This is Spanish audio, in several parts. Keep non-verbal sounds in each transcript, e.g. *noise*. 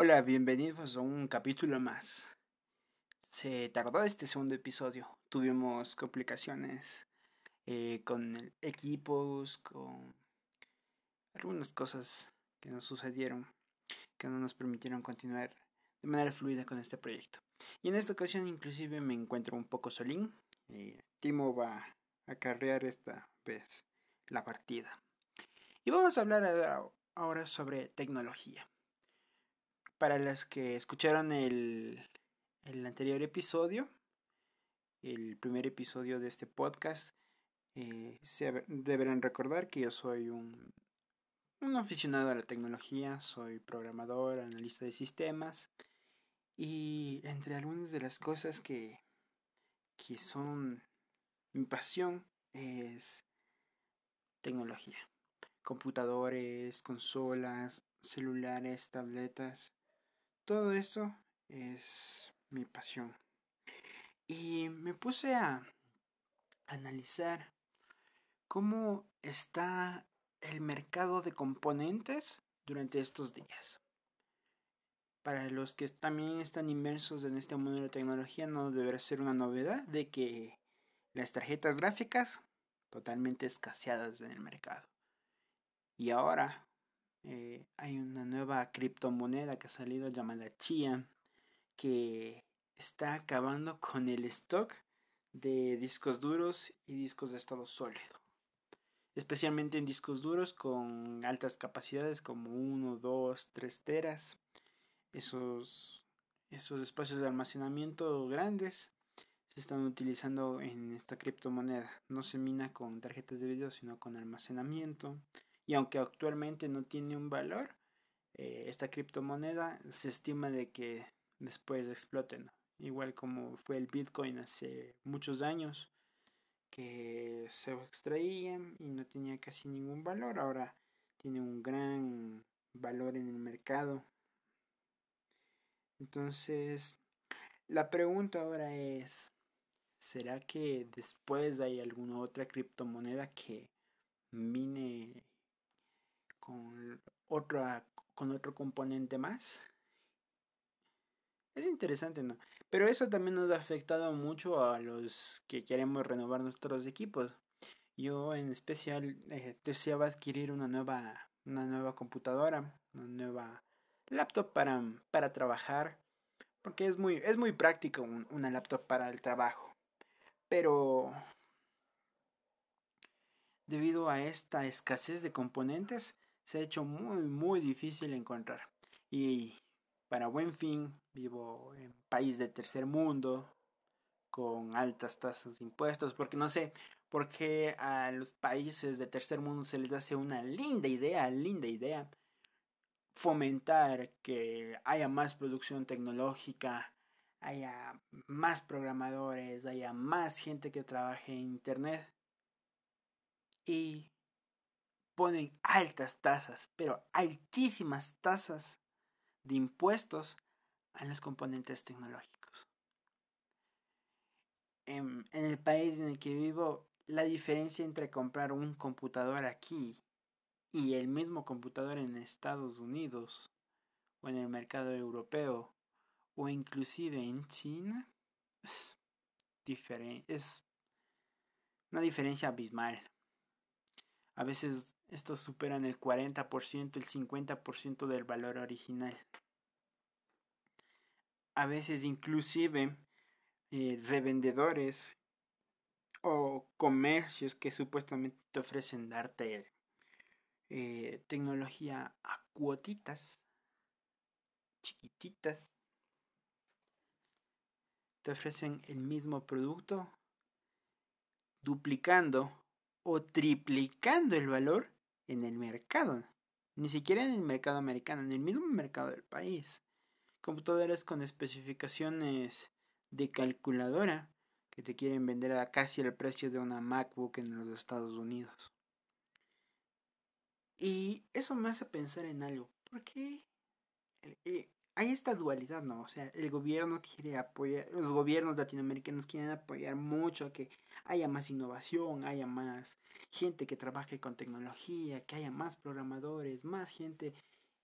Hola, bienvenidos a un capítulo más. Se tardó este segundo episodio. Tuvimos complicaciones eh, con equipos, con algunas cosas que nos sucedieron que no nos permitieron continuar de manera fluida con este proyecto. Y en esta ocasión inclusive me encuentro un poco solín. Eh, Timo va a carrear esta vez la partida. Y vamos a hablar ahora sobre tecnología. Para las que escucharon el, el anterior episodio, el primer episodio de este podcast, eh, deberán recordar que yo soy un, un aficionado a la tecnología, soy programador, analista de sistemas y entre algunas de las cosas que, que son mi pasión es tecnología. Computadores, consolas, celulares, tabletas. Todo eso es mi pasión. Y me puse a analizar cómo está el mercado de componentes durante estos días. Para los que también están inmersos en este mundo de la tecnología, no deberá ser una novedad de que las tarjetas gráficas totalmente escaseadas en el mercado. Y ahora eh, hay una nueva criptomoneda que ha salido llamada Chia, que está acabando con el stock de discos duros y discos de estado sólido especialmente en discos duros con altas capacidades como 1, 2, 3 teras. Esos, esos espacios de almacenamiento grandes se están utilizando en esta criptomoneda. No se mina con tarjetas de video, sino con almacenamiento. Y aunque actualmente no tiene un valor, eh, esta criptomoneda se estima de que después exploten. Igual como fue el Bitcoin hace muchos años que se extraían y no tenía casi ningún valor. Ahora tiene un gran valor en el mercado. Entonces, la pregunta ahora es, ¿será que después hay alguna otra criptomoneda que mine con otra con otro componente más? Es interesante, ¿no? Pero eso también nos ha afectado mucho a los que queremos renovar nuestros equipos. Yo en especial eh, deseaba adquirir una nueva, una nueva computadora, una nueva laptop para, para trabajar, porque es muy, es muy práctico una laptop para el trabajo. Pero debido a esta escasez de componentes, se ha hecho muy, muy difícil encontrar. Y para buen fin, vivo en país de tercer mundo, con altas tasas de impuestos, porque no sé por qué a los países de tercer mundo se les hace una linda idea, linda idea, fomentar que haya más producción tecnológica, haya más programadores, haya más gente que trabaje en Internet y ponen altas tasas, pero altísimas tasas de impuestos a los componentes tecnológicos. En, el país en el que vivo, la diferencia entre comprar un computador aquí y el mismo computador en Estados Unidos o en el mercado europeo o inclusive en China es, es una diferencia abismal. A veces estos superan el 40%, el 50% del valor original. A veces inclusive eh, revendedores o comercios que supuestamente te ofrecen darte eh, tecnología a cuotitas, chiquititas, te ofrecen el mismo producto duplicando o triplicando el valor en el mercado. Ni siquiera en el mercado americano, en el mismo mercado del país. Computadoras con especificaciones de calculadora que te quieren vender a casi el precio de una MacBook en los Estados Unidos. Y eso me hace pensar en algo. ¿Por qué eh, hay esta dualidad, ¿no? O sea, el gobierno quiere apoyar, los gobiernos latinoamericanos quieren apoyar mucho a que haya más innovación, haya más gente que trabaje con tecnología, que haya más programadores, más gente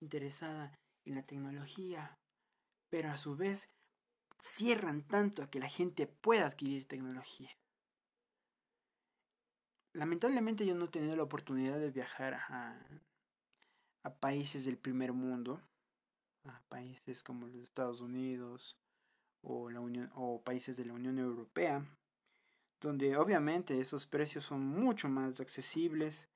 interesada en la tecnología, pero a su vez cierran tanto a que la gente pueda adquirir tecnología. Lamentablemente yo no he tenido la oportunidad de viajar a, a países del primer mundo, a países como los Estados Unidos o, la Unión, o países de la Unión Europea, donde obviamente esos precios son mucho más accesibles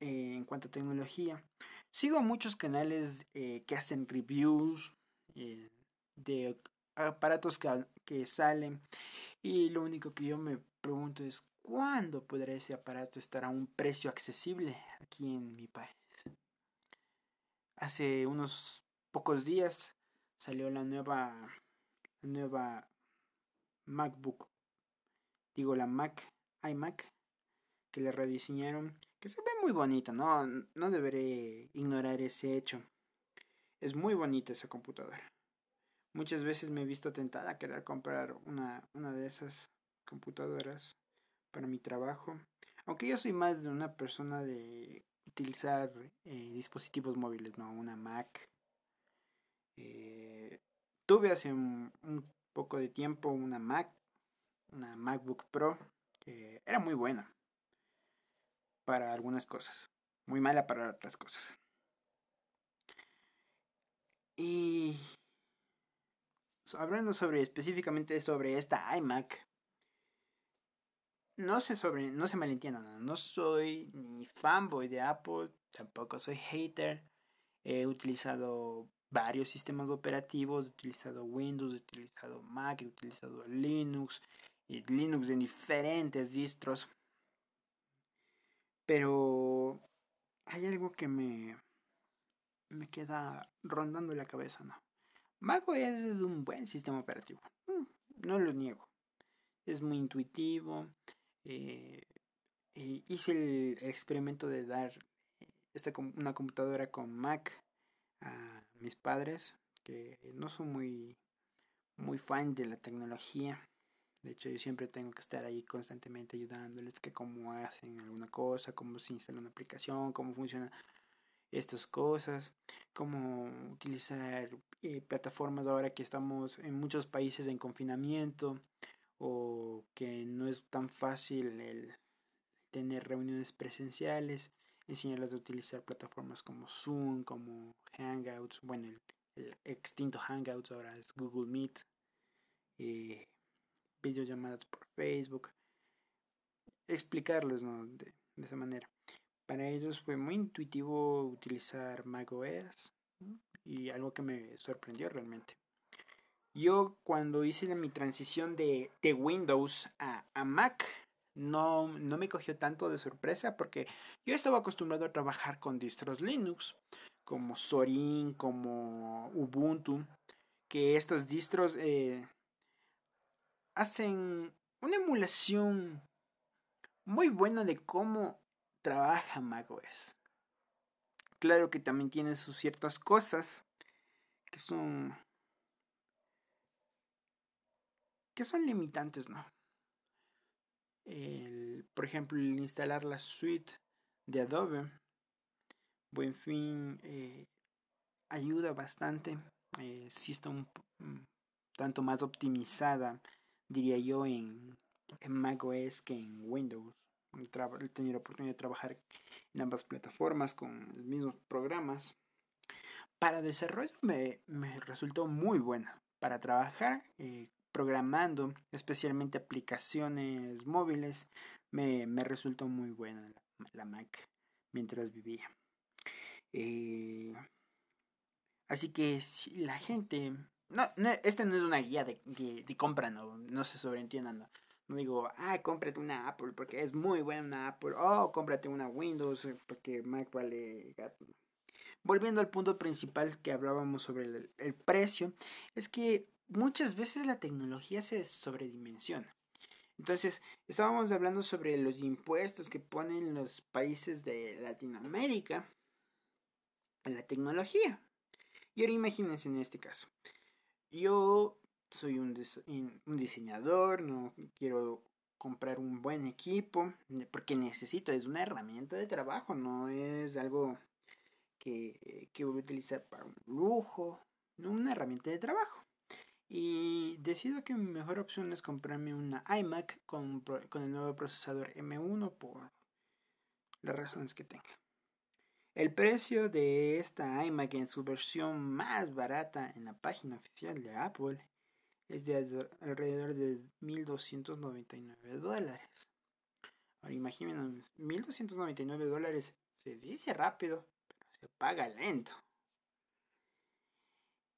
eh, en cuanto a tecnología. Sigo muchos canales eh, que hacen reviews eh, de aparatos que, que salen y lo único que yo me pregunto es cuándo podrá ese aparato estar a un precio accesible aquí en mi país. Hace unos pocos días salió la nueva la nueva MacBook digo la Mac, iMac, que le rediseñaron, que se ve muy bonita, no, no deberé ignorar ese hecho. Es muy bonita esa computadora. Muchas veces me he visto tentada a querer comprar una, una de esas computadoras para mi trabajo. Aunque yo soy más de una persona de utilizar eh, dispositivos móviles, no una Mac. Eh, tuve hace un, poco de tiempo una Mac, una MacBook Pro que era muy buena para algunas cosas, muy mala para otras cosas. Y hablando sobre específicamente sobre esta iMac, no se sobre, no se malentiendan, no soy ni fanboy de Apple, tampoco soy hater. He utilizado varios sistemas operativos, he utilizado Windows, he utilizado Mac, he utilizado Linux, y Linux en diferentes distros. Pero hay algo que me, me queda rondando la cabeza, ¿no? macOS es un buen sistema operativo, mm, no lo niego. Es muy intuitivo. Eh, hice el, experimento de dar esta, una computadora con Mac a mis padres, que no son muy, muy fan de la tecnología. De hecho, yo siempre tengo que estar ahí constantemente ayudándoles que cómo hacen alguna cosa, cómo se instala una aplicación, cómo funcionan estas cosas, cómo utilizar eh, plataformas ahora que estamos en muchos países en confinamiento o que no es tan fácil el tener reuniones presenciales, enseñarles a utilizar plataformas como Zoom, como Hangouts, bueno, el, extinto Hangouts ahora es Google Meet. Eh, videollamadas por Facebook, explicarles de, esa manera. Para ellos fue muy intuitivo utilizar macOS y algo que me sorprendió realmente. Yo cuando hice mi transición de, de Windows a Mac, no, no, me cogió tanto de sorpresa porque yo estaba acostumbrado a trabajar con distros Linux, como Sorin, como Ubuntu, que estos distros eh, hacen una emulación muy buena de cómo trabaja macOS. Claro que también tiene sus ciertas cosas que son que son limitantes, ¿no? Por ejemplo, el instalar la suite de Adobe, buen fin, eh, ayuda bastante. Eh, si está un tanto más optimizada diría yo, en, en macOS que en Windows. He tenido la oportunidad de trabajar en ambas plataformas con los mismos programas. Para desarrollo me, me resultó muy buena. Para trabajar eh, programando, especialmente aplicaciones móviles, me, resultó muy buena la, Mac mientras vivía. Eh, así que si la gente no, esta no es una guía de, de, compra, no, no se sobreentiendan. No. digo, ah, cómprate una Apple porque es muy buena una Apple. Oh, cómprate una Windows eh, porque Mac vale gato. Volviendo al punto principal que hablábamos sobre el precio, es que muchas veces la tecnología se sobredimensiona. Entonces, estábamos hablando sobre los impuestos que ponen los países de Latinoamérica a la tecnología. Y ahora imagínense en este caso. Yo soy un, un diseñador, no quiero comprar un buen equipo porque necesito, es una herramienta de trabajo, no es algo que, que voy a utilizar para un lujo, no una herramienta de trabajo. Y decido que mi mejor opción es comprarme una iMac con, con el nuevo procesador M1 por las razones que tenga. El precio de esta iMac en su versión más barata en la página oficial de Apple es de alrededor de 1.299 dólares. Ahora imaginen, 1.299 dólares se dice rápido, pero se paga lento.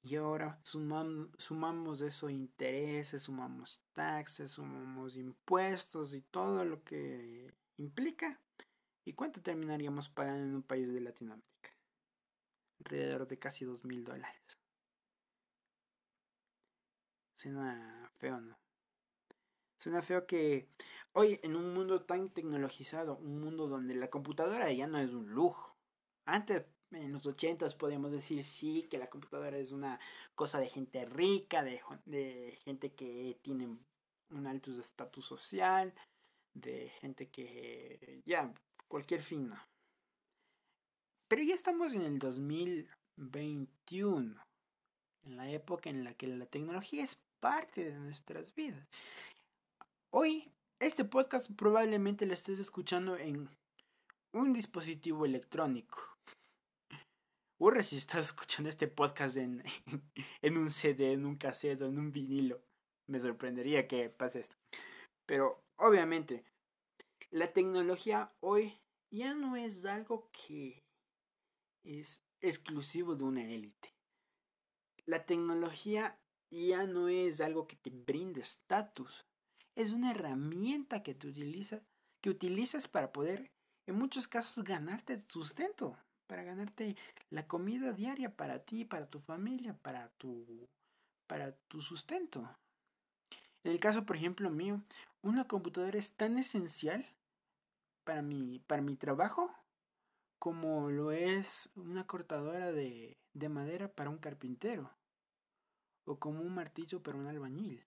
Y ahora sumamos eso intereses, sumamos taxes, sumamos impuestos y todo lo que implica. ¿Y cuánto terminaríamos pagando en un país de Latinoamérica? Alrededor de casi dos mil dólares. Suena feo, ¿no? Suena feo que hoy en un mundo tan tecnologizado, un mundo donde la computadora ya no es un lujo. Antes, en los ochentas, podíamos decir sí, que la computadora es una cosa de gente rica, de, de gente que tiene un alto estatus social, de gente que ya, cualquier fin, ¿no? Pero ya estamos en el 2021, en la época en la que la tecnología es parte de nuestras vidas. Hoy, este podcast probablemente lo estés escuchando en un dispositivo electrónico. Urre si estás escuchando este podcast en, *laughs* un CD, en un cassette, en un vinilo. Me sorprendería que pase esto. Pero obviamente, la tecnología hoy ya no es algo que es exclusivo de una élite. La tecnología ya no es algo que te brinde estatus. Es una herramienta que te utiliza, que utilizas para poder, en muchos casos, ganarte sustento, para ganarte la comida diaria para ti, para tu familia, para tu, para tu sustento. En el caso, por ejemplo, mío, una computadora es tan esencial para mi, para mi trabajo como lo es una cortadora de, de madera para un carpintero o como un martillo para un albañil.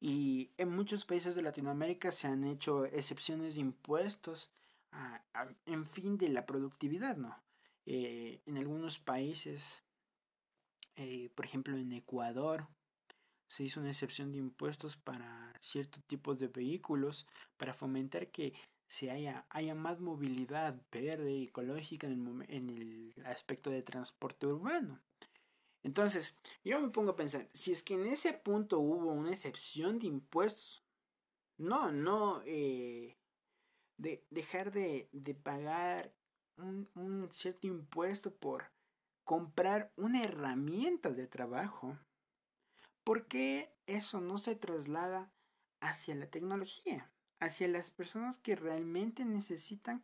Y en muchos países de Latinoamérica se han hecho excepciones de impuestos en fin de la productividad, ¿no? Eh, en algunos países, eh, por ejemplo en Ecuador, se hizo una excepción de impuestos para ciertos tipos de vehículos para fomentar que se haya, haya más movilidad verde y ecológica en el, en el aspecto de transporte urbano. Entonces, yo me pongo a pensar, si es que en ese punto hubo una excepción de impuestos, no, no, eh, de dejar de, de pagar un, un cierto impuesto por comprar una herramienta de trabajo, ¿por qué eso no se traslada hacia la tecnología? Hacia las personas que realmente necesitan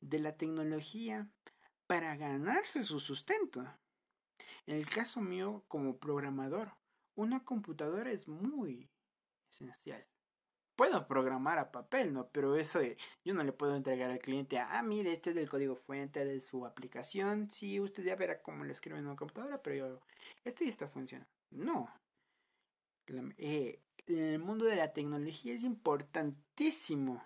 de la tecnología para ganarse su sustento. En el caso mío, como programador, una computadora es muy esencial. Puedo programar a papel, ¿no? Pero eso yo no le puedo entregar al cliente, ah, mire, este es el código fuente de su aplicación. Sí, usted ya verá cómo lo escribe en una computadora, pero yo, este ya está funcionando. No. Eh, en el mundo de la tecnología es importantísimo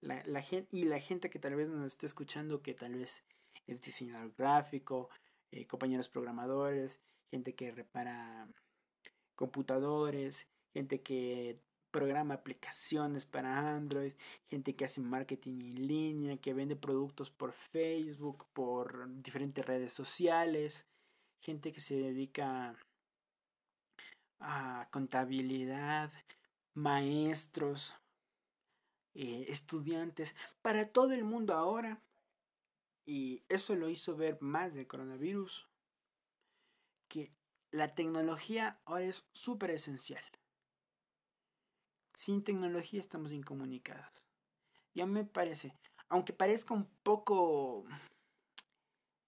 la, la gente, y la gente que tal vez nos esté escuchando, que tal vez es diseñador gráfico, eh, compañeros programadores, gente que repara computadores, gente que programa aplicaciones para Android, gente que hace marketing en línea, que vende productos por Facebook, por diferentes redes sociales, gente que se dedica a contabilidad, maestros, eh, estudiantes, para todo el mundo ahora y eso lo hizo ver más del coronavirus, que la tecnología ahora es súper esencial. Sin tecnología estamos incomunicados. Ya me parece, aunque parezca un poco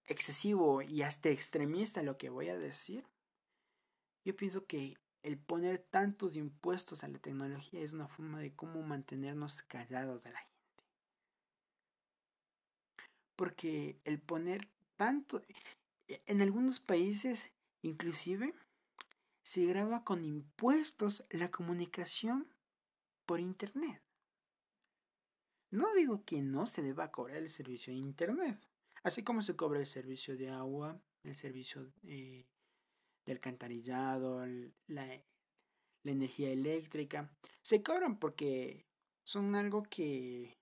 excesivo y hasta extremista lo que voy a decir, yo pienso que el poner tantos impuestos a la tecnología es una forma de cómo mantenernos callados de la gente. Porque el poner tanto, e, en algunos países inclusive se graba con impuestos la comunicación por Internet. No digo que no se deba cobrar el servicio de Internet. Así como se cobra el servicio de agua, el servicio eh, del alcantarillado, la, la energía eléctrica, se cobran porque son algo que,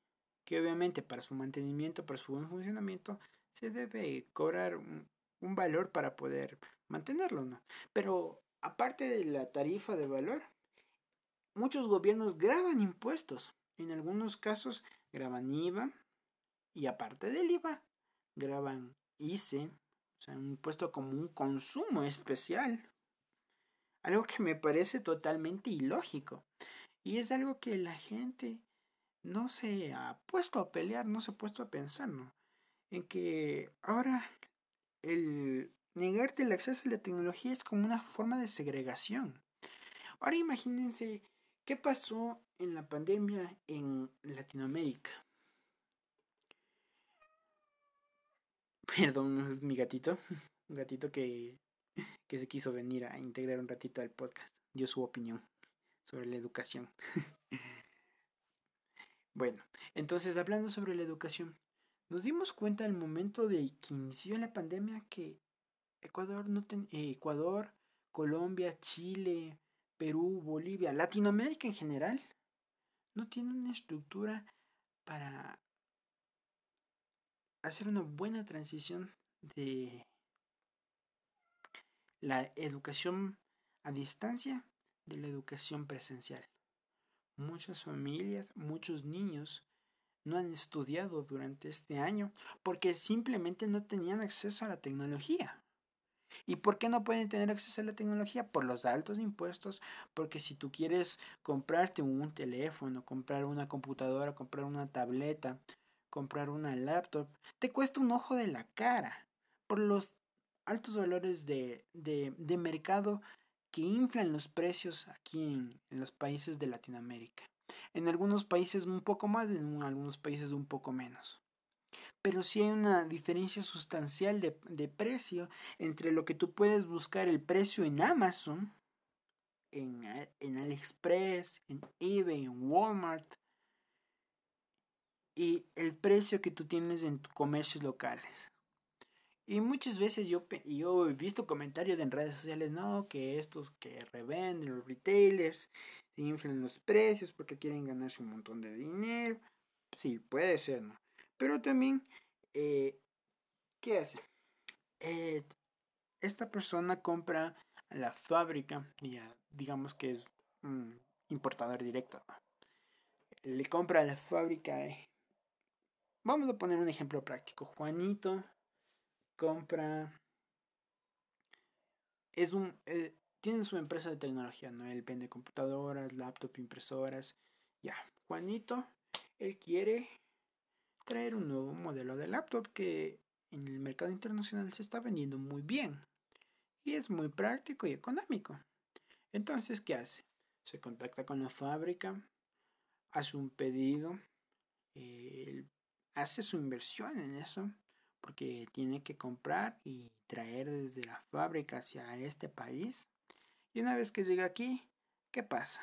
que obviamente para su mantenimiento, para su buen funcionamiento, se debe cobrar un, un valor para poder mantenerlo, ¿no? Pero aparte de la tarifa de valor, muchos gobiernos graban impuestos. En algunos casos graban IVA y aparte del IVA, graban ICE, o sea, un impuesto como un consumo especial. Algo que me parece totalmente ilógico. Y es algo que la gente no se ha puesto a pelear, no se ha puesto a pensar, ¿no? En que ahora el negarte el acceso a la tecnología es como una forma de segregación. Ahora imagínense qué pasó en la pandemia en Latinoamérica. *laughs* Perdón, es mi gatito. *laughs* Un gatito que, que se quiso venir a integrar un ratito al podcast. Dio su opinión sobre la educación. *laughs* bueno, entonces hablando sobre la educación, nos dimos cuenta al momento de que inició la pandemia que Ecuador, no ten, Ecuador, Colombia, Chile, Perú, Bolivia, Latinoamérica en general, no tiene una estructura para hacer una buena transición de la educación a distancia de la educación presencial. Muchas familias, muchos niños no han estudiado durante este año porque simplemente no tenían acceso a la tecnología. ¿Y por qué no pueden tener acceso a la tecnología? Por los altos impuestos, porque si tú quieres comprarte un teléfono, comprar una computadora, comprar una tableta, comprar una laptop, te cuesta un ojo de la cara por los altos valores de, de, de mercado que inflan los precios aquí en, en, los países de Latinoamérica. En algunos países un poco más, en algunos países un poco menos. Pero sí hay una diferencia sustancial de, precio entre lo que tú puedes buscar el precio en Amazon, en, en AliExpress, en eBay, en Walmart, y el precio que tú tienes en tus comercios locales. Y muchas veces yo, yo he visto comentarios en redes sociales, no, que estos que revenden, los retailers, se inflan los precios porque quieren ganarse un montón de dinero. Sí, puede ser, ¿no? Pero también, eh, ¿qué hace? Eh, esta persona compra a la fábrica, ya digamos que es un importador directo. Le compra a la fábrica. Eh, vamos a poner un ejemplo práctico. Juanito compra. Es un. Tiene su empresa de tecnología, ¿no? Él vende computadoras, laptop, impresoras. Ya. Juanito, él quiere traer un nuevo modelo de laptop que en el mercado internacional se está vendiendo muy bien. Y es muy práctico y económico. Entonces, ¿qué hace? Se contacta con la fábrica, hace un pedido, hace su inversión en eso porque tiene que comprar y traer desde la fábrica hacia este país. Y una vez que llega aquí, ¿qué pasa?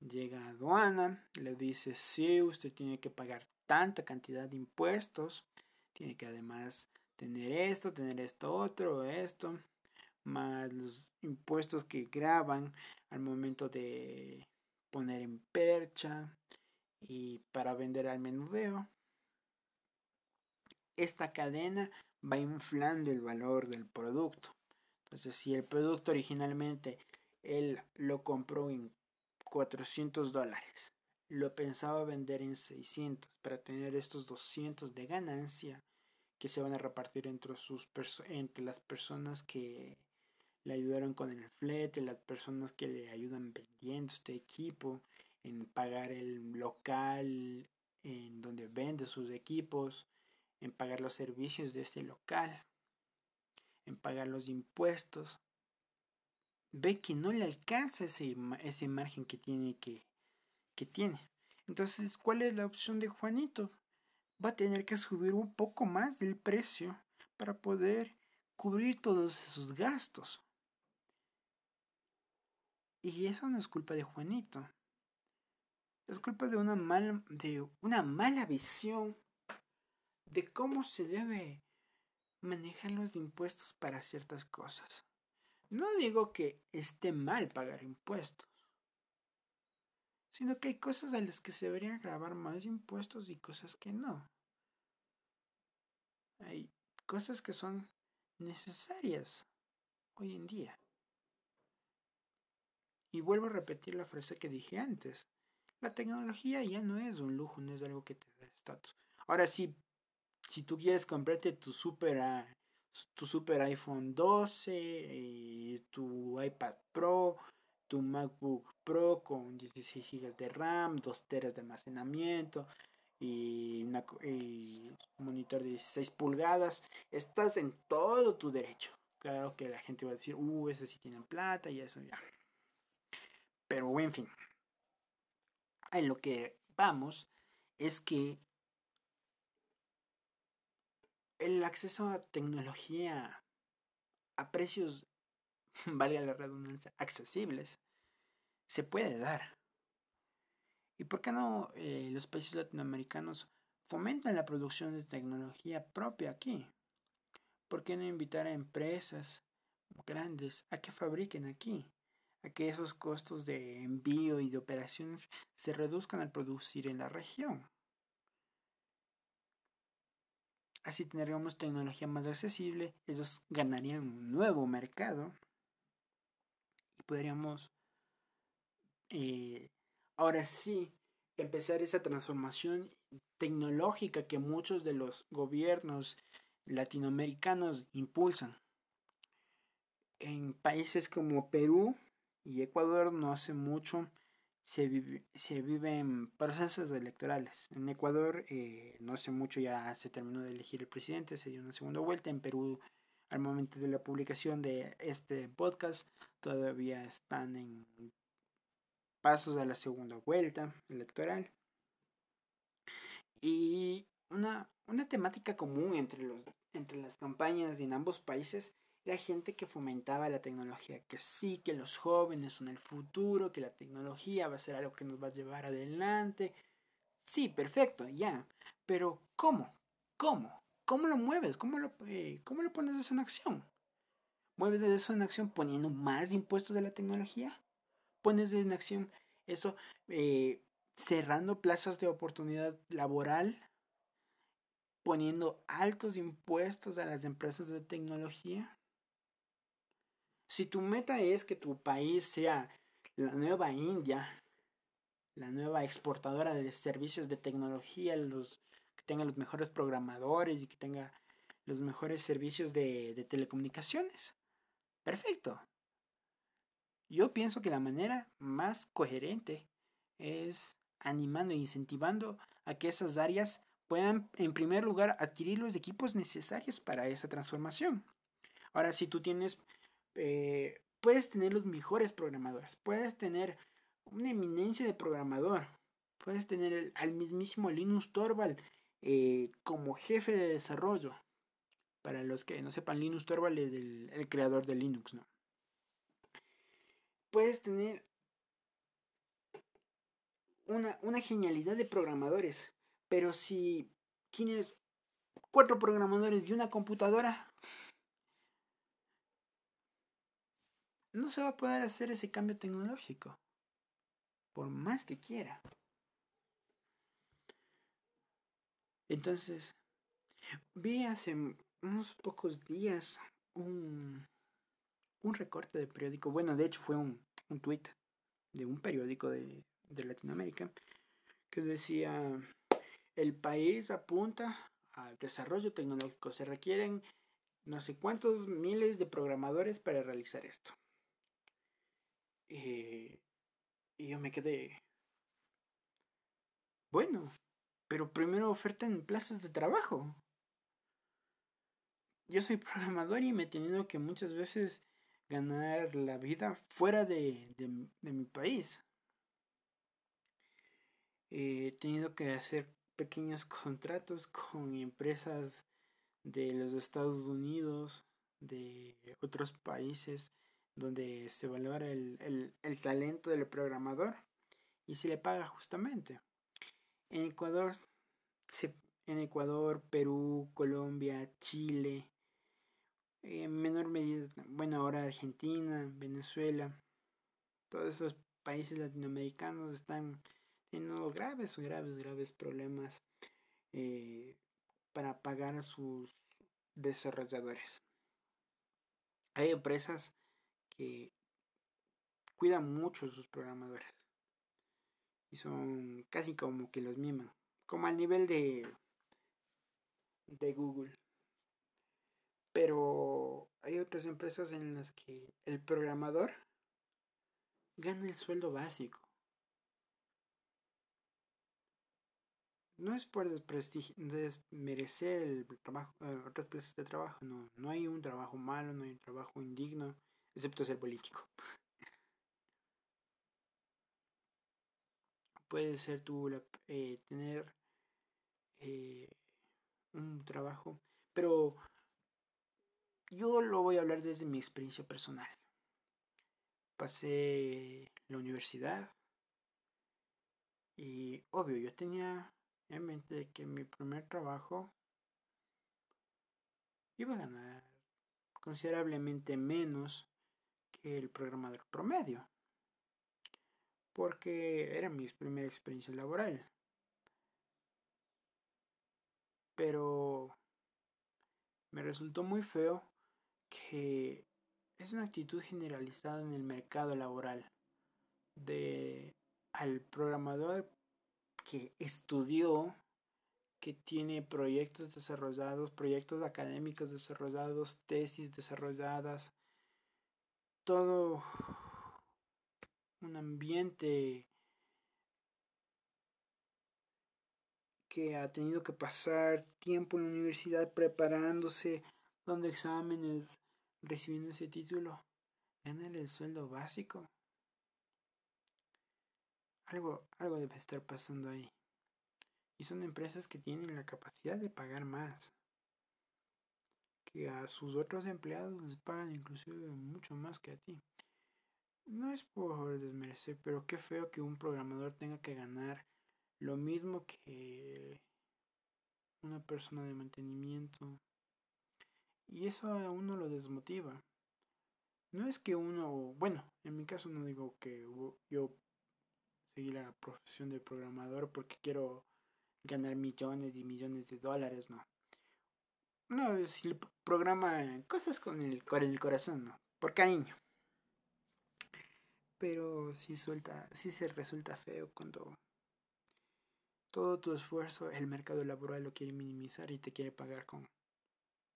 Llega a aduana, le dice, sí, usted tiene que pagar tanta cantidad de impuestos, tiene que además tener esto, tener esto otro, esto, más los impuestos que graban al momento de poner en percha y para vender al menudeo esta cadena va inflando el valor del producto. Entonces, si el producto originalmente él lo compró en 400 dólares, lo pensaba vender en 600 para tener estos 200 de ganancia que se van a repartir entre, sus entre las personas que le ayudaron con el flete, las personas que le ayudan vendiendo este equipo, en pagar el local en donde vende sus equipos, en pagar los servicios de este local, en pagar los impuestos, ve que no le alcanza ese, ese margen que tiene que, que tiene. Entonces, ¿cuál es la opción de Juanito? Va a tener que subir un poco más del precio para poder cubrir todos esos gastos. Y eso no es culpa de Juanito. Es culpa de una mala, de una mala visión de cómo se debe manejar los impuestos para ciertas cosas. No digo que esté mal pagar impuestos, sino que hay cosas a las que se deberían grabar más impuestos y cosas que no. Hay cosas que son necesarias hoy en día. Y vuelvo a repetir la frase que dije antes. La tecnología ya no es un lujo, no es algo que te da estatus. Ahora sí, si tú quieres comprarte tu super, tu super iPhone 12, eh, tu iPad Pro, tu MacBook Pro con 16 GB de RAM, 2 teras de almacenamiento y, un monitor de 16 pulgadas, estás en todo tu derecho. Claro que la gente va a decir, uh, ese sí tienen plata y eso ya. Pero en fin, en lo que vamos es que el acceso a tecnología a precios, *laughs* valga la redundancia, accesibles, se puede dar. ¿Y por qué no eh, los países latinoamericanos fomentan la producción de tecnología propia aquí? ¿Por qué no invitar a empresas grandes a que fabriquen aquí? A que esos costos de envío y de operaciones se reduzcan al producir en la región. Así tendríamos tecnología más accesible, ellos ganarían un nuevo mercado podríamos eh, ahora sí empezar esa transformación tecnológica que muchos de los gobiernos latinoamericanos impulsan. En países como Perú y Ecuador no hace mucho se, vive, se viven procesos electorales. En Ecuador eh, no hace mucho ya se terminó de elegir el presidente, se dio una segunda vuelta. En Perú, al momento de la publicación de este podcast, todavía están en pasos a la segunda vuelta electoral. Y una, una temática común entre, los, entre las campañas en ambos países la gente que fomentaba la tecnología, que sí, que los jóvenes son el futuro, que la tecnología va a ser algo que nos va a llevar adelante. Sí, perfecto, ya. Pero ¿cómo? ¿Cómo? ¿Cómo lo mueves? ¿Cómo lo, eh, ¿cómo lo pones eso en acción? ¿Mueves eso en acción poniendo más impuestos de la tecnología? ¿Pones en acción eso eh, cerrando plazas de oportunidad laboral? ¿Poniendo altos impuestos a las empresas de tecnología? Si tu meta es que tu país sea la nueva India, la nueva exportadora de servicios de tecnología, los, tenga los mejores programadores y que tenga los mejores servicios de, telecomunicaciones, perfecto. Yo pienso que la manera más coherente es animando e incentivando a que esas áreas puedan, en primer lugar, adquirir los equipos necesarios para esa transformación. Ahora, si tú tienes eh, puedes tener los mejores programadores, puedes tener una eminencia de programador, puedes tener al mismísimo Linus Torvald eh, como jefe de desarrollo. Para los que no sepan, Linus Torvald es el, creador de Linux, ¿no? Puedes tener una, una genialidad de programadores, pero si tienes cuatro programadores y una computadora, no se va a poder hacer ese cambio tecnológico. Por más que quiera. Entonces, vi hace unos pocos días un, un recorte de periódico. Bueno, de hecho fue un, un tweet de un periódico de, de Latinoamérica que decía, el país apunta al desarrollo tecnológico. Se requieren no sé cuántos miles de programadores para realizar esto. Eh, y yo me quedé. Bueno, pero primero ofertan plazas de trabajo. Yo soy *laughs* programador y me he tenido que muchas veces ganar la vida fuera de, mi país. He tenido que hacer pequeños *laughs* contratos con empresas de los Estados Unidos, de otros países, donde se valora el, talento del programador y se le paga justamente. En Ecuador, en Ecuador, Perú, Colombia, Chile, en menor medida, bueno, ahora Argentina, Venezuela, todos esos países latinoamericanos están teniendo graves, graves, graves problemas eh, para pagar a sus desarrolladores. Hay empresas que cuidan mucho a sus programadores y son casi como que los miman, como al nivel de de Google. Pero hay otras empresas en las que el programador gana el sueldo básico. No es por desmerecer el trabajo, eh, otras plazas de trabajo, no. No hay un trabajo malo, no hay un trabajo indigno, excepto ser político. *laughs* Puede ser tú eh, tener eh, un trabajo, pero yo lo voy a hablar desde mi experiencia personal. Pasé la universidad y obvio, yo tenía en mente que mi primer trabajo iba a ganar considerablemente menos que el programador promedio, porque era mi primera experiencia laboral. Pero me resultó muy feo que es una actitud generalizada en el mercado laboral de al programador que estudió, que tiene proyectos desarrollados, proyectos académicos desarrollados, tesis desarrolladas, todo un ambiente que ha tenido que pasar tiempo en la universidad preparándose, dando exámenes, recibiendo ese título, ganar el sueldo básico. Algo, algo debe estar pasando ahí. Y son empresas que tienen la capacidad de pagar más. Que a sus otros empleados les pagan inclusive mucho más que a ti. No es por desmerecer, pero qué feo que un programador tenga que ganar lo mismo que una persona de mantenimiento. Y eso a uno lo desmotiva. No es que uno, bueno, en mi caso no digo que yo seguir la profesión de programador porque quiero ganar millones y millones de dólares, no. No, si programa cosas con el, con el corazón, no, por cariño. Pero si suelta, si se resulta feo cuando todo tu esfuerzo el mercado laboral lo quiere minimizar y te quiere pagar con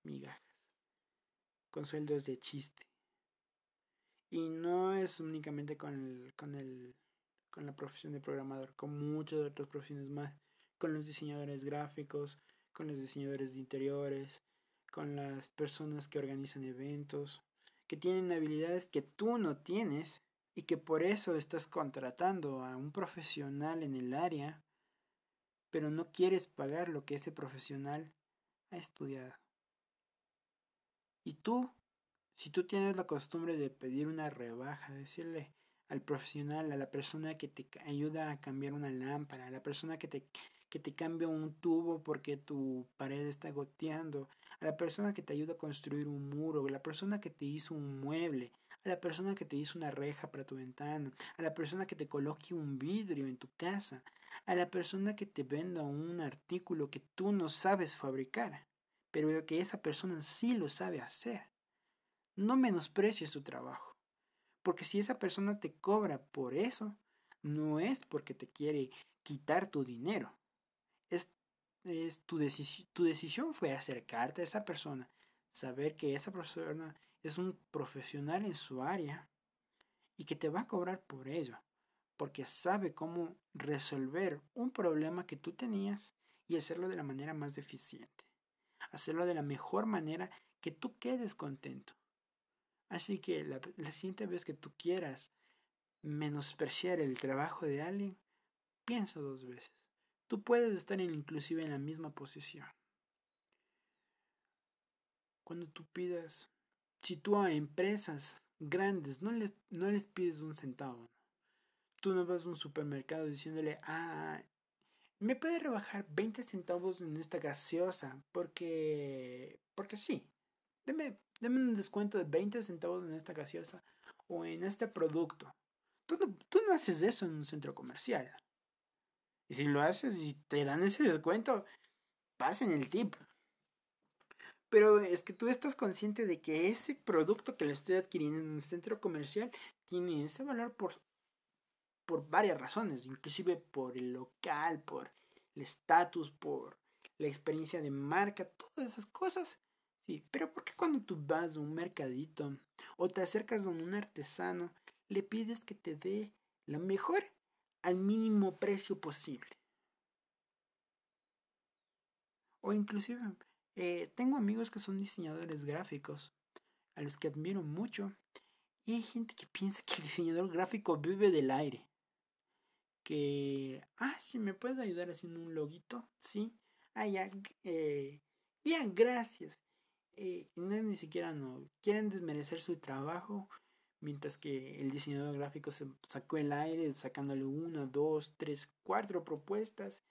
migajas, con sueldos de chiste. Y no es únicamente con el, con el con la profesión de programador, con muchas otras profesiones más, con los diseñadores gráficos, con los diseñadores de interiores, con las personas que organizan eventos, que tienen habilidades que tú no tienes y que por eso estás contratando a un profesional en el área, pero no quieres pagar lo que ese profesional ha estudiado. Y tú, si tú tienes la costumbre de pedir una rebaja, decirle, al profesional, a la persona que te ayuda a cambiar una lámpara, a la persona que te, que te cambia un tubo porque tu pared está goteando, a la persona que te ayuda a construir un muro, a la persona que te hizo un mueble, a la persona que te hizo una reja para tu ventana, a la persona que te coloque un vidrio en tu casa, a la persona que te venda un artículo que tú no sabes fabricar, pero que esa persona sí lo sabe hacer. No menosprecies su trabajo. Porque si esa persona te cobra por eso, no es porque te quiere quitar tu dinero. Es, es tu, tu decisión fue acercarte a esa persona, saber que esa persona es un profesional en su área y que te va a cobrar por ello, porque sabe cómo resolver un problema que tú tenías y hacerlo de la manera más eficiente, hacerlo de la mejor manera que tú quedes contento. Así que la, siguiente vez que tú quieras menospreciar el trabajo de alguien, piensa dos veces. Tú puedes estar inclusive en la misma posición. Cuando tú pidas, si tú a empresas grandes no, no les pides un centavo, tú no vas a un supermercado diciéndole, ah, me puede rebajar 20 centavos en esta gaseosa, porque, porque sí, deme, deme un descuento de 20 centavos en esta gaseosa o en este producto. Tú no, tú no haces eso en un centro comercial. Y si lo haces y te dan ese descuento, pasen el tip. Pero es que tú estás consciente de que ese producto que le estoy adquiriendo en un centro comercial tiene ese valor por, por varias razones, inclusive por el local, por el estatus, por la experiencia de marca, todas esas cosas. Sí, pero ¿por qué cuando tú vas a un mercadito o te acercas a un artesano, le pides que te dé la mejor al mínimo precio posible? O inclusive eh, tengo amigos que son diseñadores gráficos, a los que admiro mucho. Y hay gente que piensa que el diseñador gráfico vive del aire. Que, ah, si me puedes ayudar haciendo un loguito, sí. Ah, ya, eh, bien, gracias. Eh, no, ni siquiera no. Quieren desmerecer su trabajo. Mientras que el diseñador gráfico se sacó el aire sacándole una, dos, tres, cuatro propuestas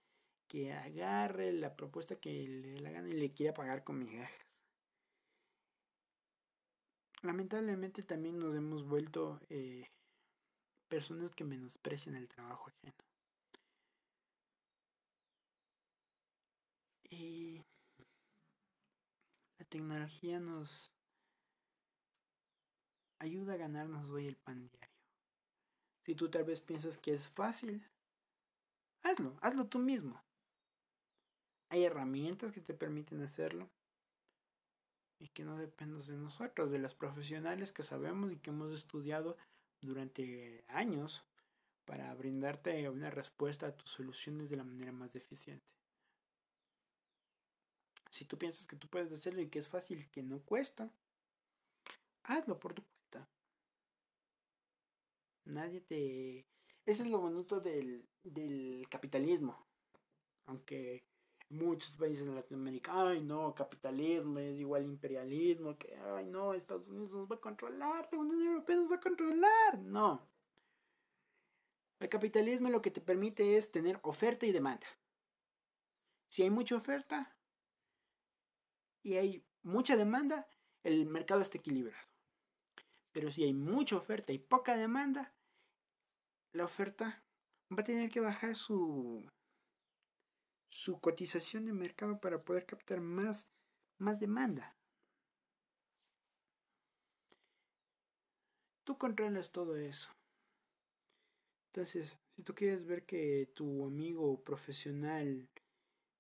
que agarre la propuesta que le la gana y le quiera pagar con migajas. Lamentablemente también nos hemos vuelto eh, personas que menosprecian el trabajo ajeno. Y la tecnología nos ayuda a ganarnos hoy el pan diario. Si tú tal vez piensas que es fácil, hazlo, hazlo tú mismo. Hay herramientas que te permiten hacerlo y que no dependas de nosotros, de los profesionales que sabemos y que hemos estudiado durante años para brindarte una respuesta a tus soluciones de la manera más eficiente. Si tú piensas que tú puedes hacerlo y que es fácil, que no cuesta, hazlo por tu cuenta. Nadie te... Eso es lo bonito del, del capitalismo. Aunque muchos países de Latinoamérica, ay no, capitalismo es igual imperialismo, que ay no, Estados Unidos nos va a controlar, la Unión Europea nos va a controlar. No. El capitalismo lo que te permite es tener oferta y demanda. Si hay mucha oferta y hay mucha demanda, el mercado está equilibrado. Pero si hay mucha oferta y poca demanda, la oferta va a tener que bajar su su cotización de mercado para poder captar más, más demanda. Tú controlas todo eso. Entonces, si tú quieres ver que tu amigo profesional,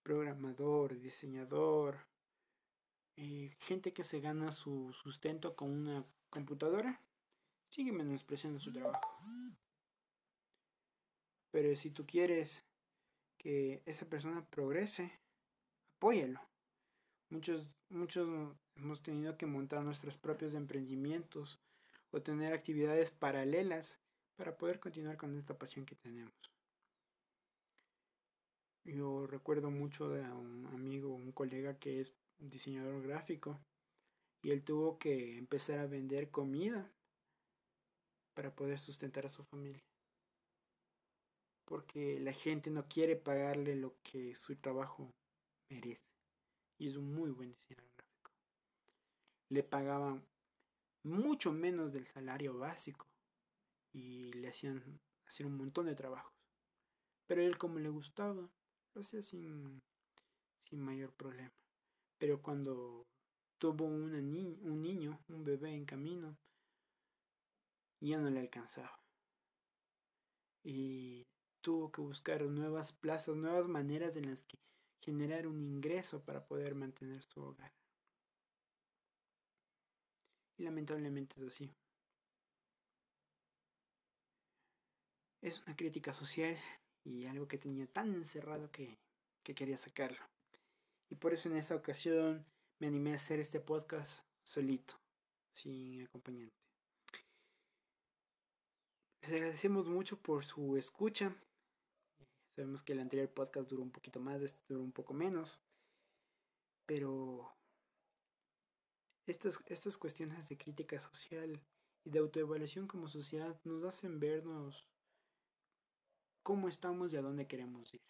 programador, diseñador, eh, gente que se gana su sustento con una computadora, sigue menospreciando su trabajo. Pero si tú quieres que esa persona progrese, apóyalo. Muchos, muchos hemos tenido que montar nuestros propios emprendimientos o tener actividades paralelas para poder continuar con esta pasión que tenemos. Yo recuerdo mucho de un amigo, un colega que es diseñador gráfico y él tuvo que empezar a vender comida para poder sustentar a su familia porque la gente no quiere pagarle lo que su trabajo merece. Y es un muy buen diseñador gráfico. Le pagaban mucho menos del salario básico y le hacían hacer un montón de trabajos. Pero él como le gustaba, lo hacía sin, sin mayor problema. Pero cuando tuvo un niño, un bebé en camino, ya no le alcanzaba. Y tuvo que buscar nuevas plazas, nuevas maneras en las que generar un ingreso para poder mantener su hogar. Y lamentablemente es así. Es una crítica social y algo que tenía tan encerrado que, que quería sacarlo. Y por eso en esta ocasión me animé a hacer este podcast solito, sin acompañante. Les agradecemos mucho por su escucha. Sabemos que el anterior podcast duró un poquito más, este duró un poco menos. Pero estas, estas cuestiones de crítica social y de autoevaluación como sociedad nos hacen vernos cómo estamos y a dónde queremos ir.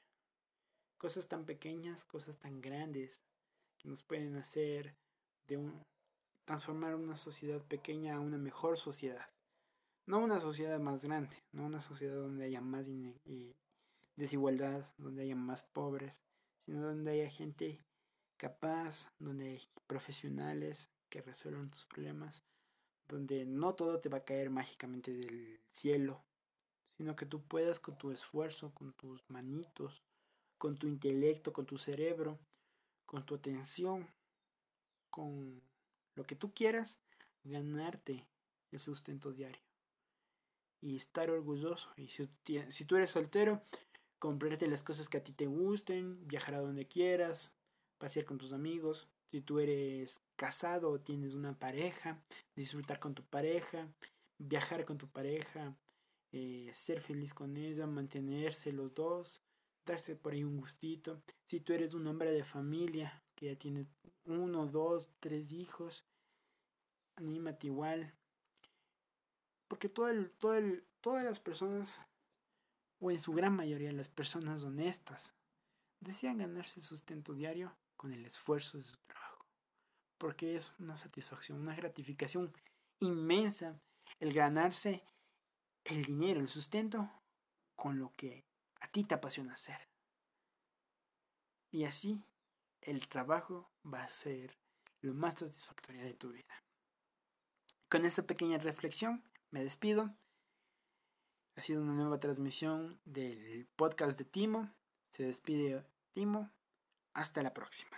Cosas tan pequeñas, cosas tan grandes que nos pueden hacer de un, transformar una sociedad pequeña a una mejor sociedad. No una sociedad más grande, no una sociedad donde haya más desigualdad, donde haya más pobres, sino donde haya gente capaz, donde hay profesionales que resuelvan tus problemas, donde no todo te va a caer mágicamente del cielo, sino que tú puedas con tu esfuerzo, con tus manitos, con tu intelecto, con tu cerebro, con tu atención, con lo que tú quieras, ganarte el sustento diario. Y estar orgulloso. Y si, si tú eres soltero, comprarte las cosas que a ti te gusten, viajar a donde quieras, pasear con tus amigos. Si tú eres casado o tienes una pareja, disfrutar con tu pareja, viajar con tu pareja, eh, ser feliz con ella, mantenerse los dos, darse por ahí un gustito. Si tú eres un hombre de familia que ya tiene uno, dos, tres hijos, anímate igual. Porque todo el, todo el, todas las personas, o en su gran mayoría las personas honestas, desean ganarse sustento diario con el esfuerzo de su trabajo. Porque es una satisfacción, una gratificación inmensa el ganarse el dinero, el sustento, con lo que a ti te apasiona hacer. Y así el trabajo va a ser lo más satisfactorio de tu vida. Con esta pequeña reflexión me despido. Ha sido una nueva transmisión del podcast de Timo. Se despide Timo. Hasta la próxima.